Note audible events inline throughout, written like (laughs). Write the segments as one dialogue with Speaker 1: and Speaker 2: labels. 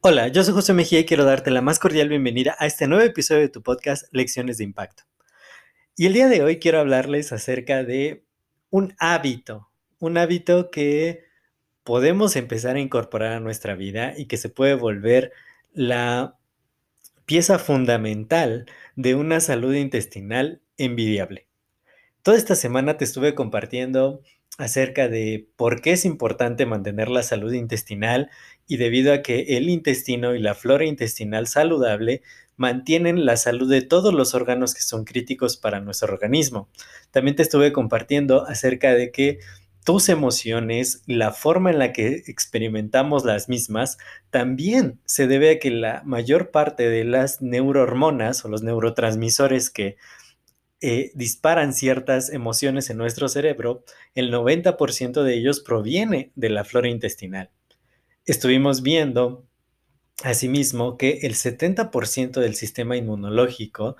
Speaker 1: Hola, yo soy José Mejía y quiero darte la más cordial bienvenida a este nuevo episodio de tu podcast Lecciones de Impacto. Y el día de hoy quiero hablarles acerca de un hábito, un hábito que podemos empezar a incorporar a nuestra vida y que se puede volver la pieza fundamental de una salud intestinal envidiable. Toda esta semana te estuve compartiendo acerca de por qué es importante mantener la salud intestinal y debido a que el intestino y la flora intestinal saludable mantienen la salud de todos los órganos que son críticos para nuestro organismo. También te estuve compartiendo acerca de que tus emociones, la forma en la que experimentamos las mismas, también se debe a que la mayor parte de las neurohormonas o los neurotransmisores que eh, disparan ciertas emociones en nuestro cerebro, el 90% de ellos proviene de la flora intestinal. Estuvimos viendo asimismo que el 70% del sistema inmunológico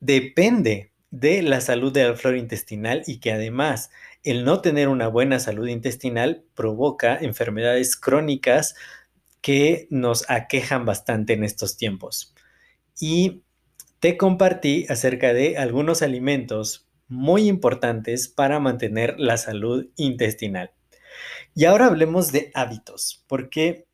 Speaker 1: depende de la salud de la flora intestinal y que además el no tener una buena salud intestinal provoca enfermedades crónicas que nos aquejan bastante en estos tiempos. Y te compartí acerca de algunos alimentos muy importantes para mantener la salud intestinal. Y ahora hablemos de hábitos, porque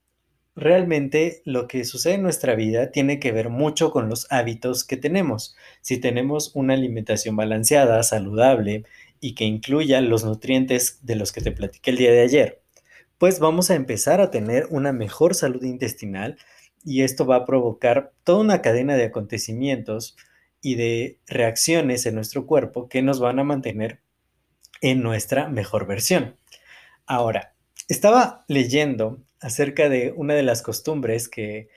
Speaker 1: realmente lo que sucede en nuestra vida tiene que ver mucho con los hábitos que tenemos. Si tenemos una alimentación balanceada, saludable y que incluya los nutrientes de los que te platiqué el día de ayer, pues vamos a empezar a tener una mejor salud intestinal y esto va a provocar toda una cadena de acontecimientos y de reacciones en nuestro cuerpo que nos van a mantener en nuestra mejor versión. Ahora, estaba leyendo acerca de una de las costumbres que,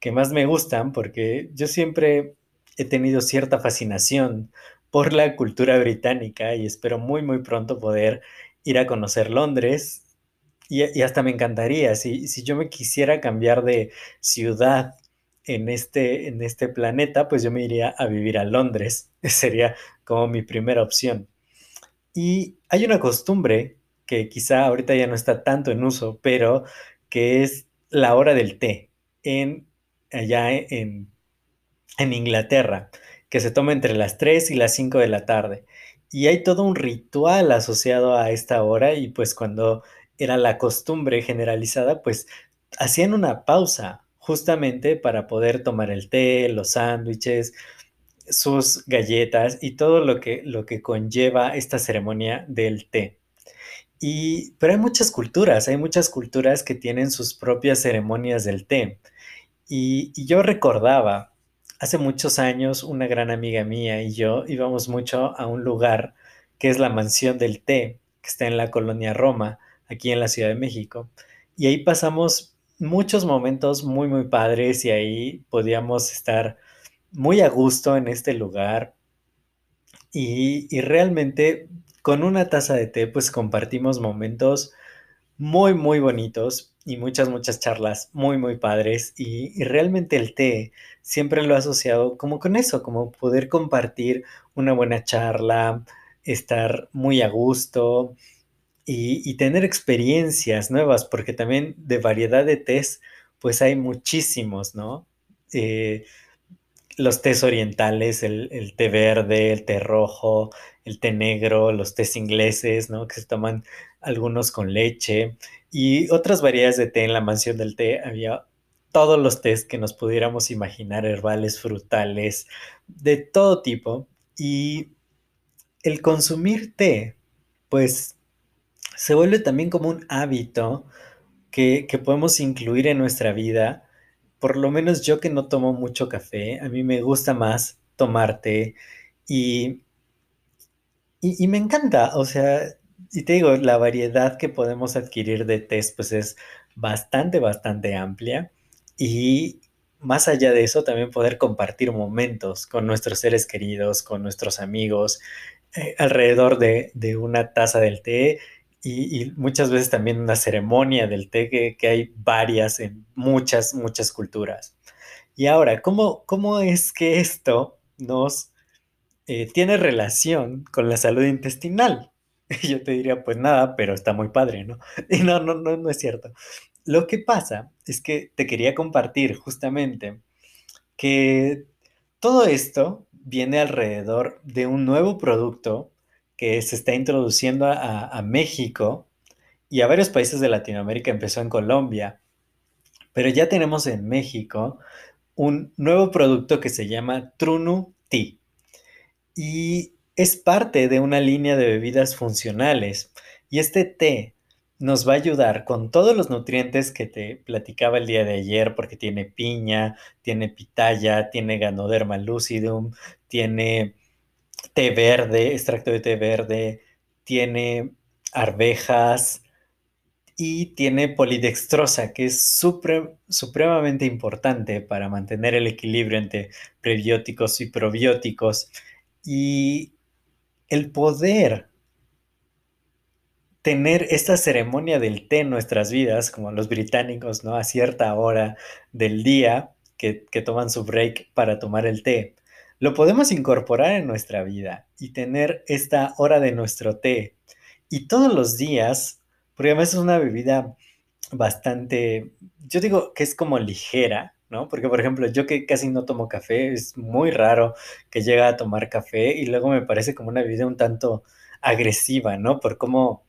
Speaker 1: que más me gustan porque yo siempre he tenido cierta fascinación por la cultura británica y espero muy muy pronto poder ir a conocer Londres y, hasta me encantaría, si, si yo me quisiera cambiar de ciudad en este, en este planeta, pues yo me iría a vivir a Londres. (laughs) Sería como mi primera opción. Y hay una costumbre que quizá ahorita ya no está tanto en uso, pero que es la hora del té en, allá en, en Inglaterra, que se toma entre las 3 y las 5 de la tarde. Y hay todo un ritual asociado a esta hora y pues cuando era la costumbre generalizada, pues hacían una pausa justamente para poder tomar el té, los sándwiches, sus galletas y todo lo que, lo que conlleva esta ceremonia del té. Y, pero hay muchas culturas, hay muchas culturas que tienen sus propias ceremonias del té. Y, y yo recordaba, hace muchos años, una gran amiga mía y yo íbamos mucho a un lugar que es la mansión del té, que está en la colonia Roma, aquí en la Ciudad de México. Y ahí pasamos muchos momentos muy, muy padres y ahí podíamos estar muy a gusto en este lugar. Y, realmente con una taza de té pues compartimos momentos muy, muy bonitos y muchas, muchas charlas muy, muy padres. Y, y, realmente el té siempre lo he asociado como con eso, como poder compartir una buena charla, estar muy a gusto y, tener experiencias nuevas, porque también de variedad de test, pues hay muchísimos, ¿no? Eh, los tés orientales, el, té verde, el té rojo, el té negro, los tés ingleses, ¿no? Que se toman algunos con leche y otras variedades de té en la mansión del té. Había todos los tés que nos pudiéramos imaginar, herbales, frutales, de todo tipo. Y el consumir té, pues se vuelve también como un hábito que, podemos incluir en nuestra vida. Por lo menos yo que no tomo mucho café, a mí me gusta más tomarte y, y, me encanta, o sea, y te digo, la variedad que podemos adquirir de tés pues es bastante, bastante amplia y más allá de eso también poder compartir momentos con nuestros seres queridos, con nuestros amigos, eh, alrededor de, de, una taza del té y, muchas veces también una ceremonia del té que, que, hay varias en muchas, muchas culturas. Y ahora, ¿cómo, cómo es que esto nos eh, tiene relación con la salud intestinal? (laughs) Yo te diría, pues nada, pero está muy padre, ¿no? (laughs) Y no, no, no, no es cierto. Lo que pasa es que te quería compartir justamente que todo esto viene alrededor de un nuevo producto que se está introduciendo a, México y a varios países de Latinoamérica, empezó en Colombia, pero ya tenemos en México un nuevo producto que se llama Trunu Tea y es parte de una línea de bebidas funcionales y este té nos va a ayudar con todos los nutrientes que te platicaba el día de ayer, porque tiene piña, tiene pitaya, tiene ganoderma lucidum, tiene té verde, extracto de té verde, tiene arvejas y tiene polidextrosa, que es supremamente importante para mantener el equilibrio entre prebióticos y probióticos. Y el poder tener esta ceremonia del té en nuestras vidas, como los británicos, ¿no? A cierta hora del día que, que, toman su break para tomar el té, lo podemos incorporar en nuestra vida y tener esta hora de nuestro té. Y todos los días, porque además es una bebida bastante, yo digo que es como ligera, ¿no? Porque, por ejemplo, yo que casi no tomo café, es muy raro que llegue a tomar café y luego me parece como una bebida un tanto agresiva, ¿no? Por cómo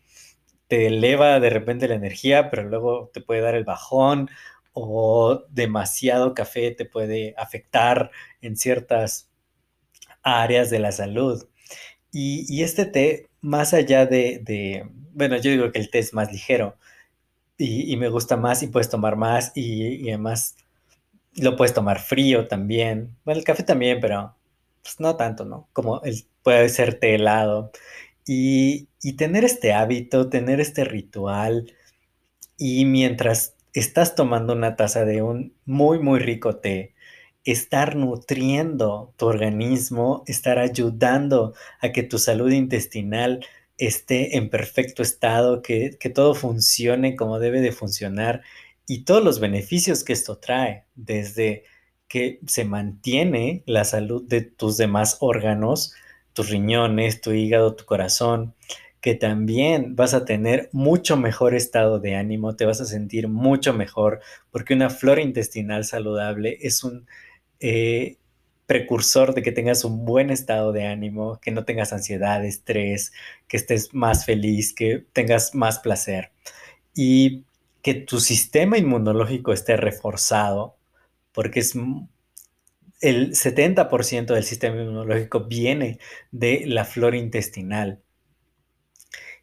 Speaker 1: te eleva de repente la energía, pero luego te puede dar el bajón o demasiado café te puede afectar en ciertas áreas de la salud. Y, este té, más allá de, de, bueno, yo digo que el té es más ligero y, me gusta más y puedes tomar más y, y, además lo puedes tomar frío también. Bueno, el café también, pero pues no tanto, ¿no? Como el, puede ser té helado. Y tener este hábito, tener este ritual, y mientras estás tomando una taza de un muy, muy rico té, estar nutriendo tu organismo, estar ayudando a que tu salud intestinal esté en perfecto estado, que, que, todo funcione como debe de funcionar y todos los beneficios que esto trae, desde que se mantiene la salud de tus demás órganos, tus riñones, tu hígado, tu corazón, que también vas a tener mucho mejor estado de ánimo, te vas a sentir mucho mejor, porque una flora intestinal saludable es un eh, precursor de que tengas un buen estado de ánimo, que no tengas ansiedad, estrés, que estés más feliz, que tengas más placer y que tu sistema inmunológico esté reforzado, porque es el 70% del sistema inmunológico viene de la flora intestinal.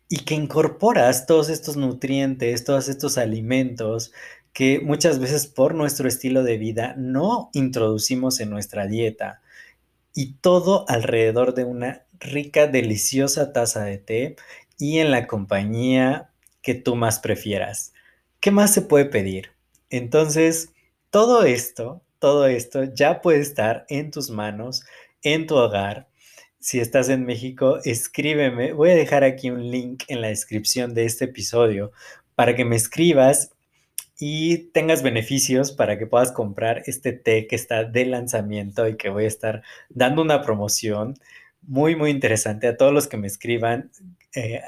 Speaker 1: Y que incorporas todos estos nutrientes, todos estos alimentos que muchas veces por nuestro estilo de vida no introducimos en nuestra dieta y todo alrededor de una rica, deliciosa taza de té y en la compañía que tú más prefieras. ¿Qué más se puede pedir? Entonces, todo esto todo esto ya puede estar en tus manos, en tu hogar. Si estás en México, escríbeme. Voy a dejar aquí un link en la descripción de este episodio para que me escribas y tengas beneficios para que puedas comprar este té que está de lanzamiento y que voy a estar dando una promoción muy, muy interesante a todos los que me escriban eh,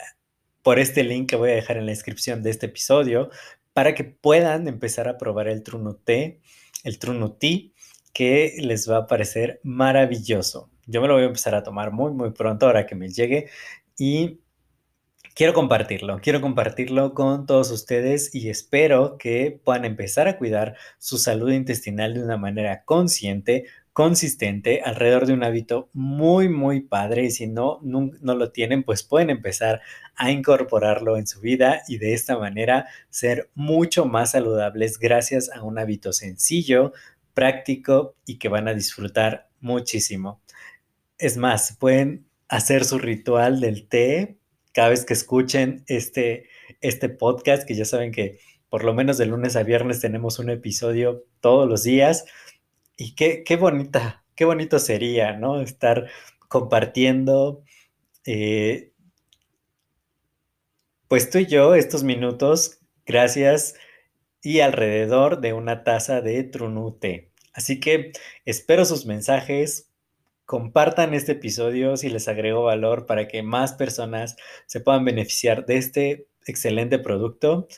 Speaker 1: por este link que voy a dejar en la descripción de este episodio para que puedan empezar a probar el Truno Té el Trunuti, que les va a parecer maravilloso. Yo me lo voy a empezar a tomar muy, muy pronto ahora que me llegue y quiero compartirlo, quiero compartirlo con todos ustedes y espero que puedan empezar a cuidar su salud intestinal de una manera consciente, consistente, alrededor de un hábito muy, muy padre y si no, no, lo tienen, pues pueden empezar a incorporarlo en su vida y de esta manera ser mucho más saludables gracias a un hábito sencillo, práctico y que van a disfrutar muchísimo. Es más, pueden hacer su ritual del té cada vez que escuchen este, este podcast, que ya saben que por lo menos de lunes a viernes tenemos un episodio todos los días. Y qué, qué bonita, qué bonito sería, ¿no? Estar compartiendo, eh, pues tú y yo, estos minutos, gracias y alrededor de una taza de trunute. Así que espero sus mensajes, compartan este episodio si les agrego valor para que más personas se puedan beneficiar de este excelente producto.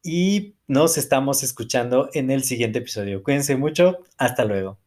Speaker 1: Y nos estamos escuchando en el siguiente episodio. Cuídense mucho. Hasta luego.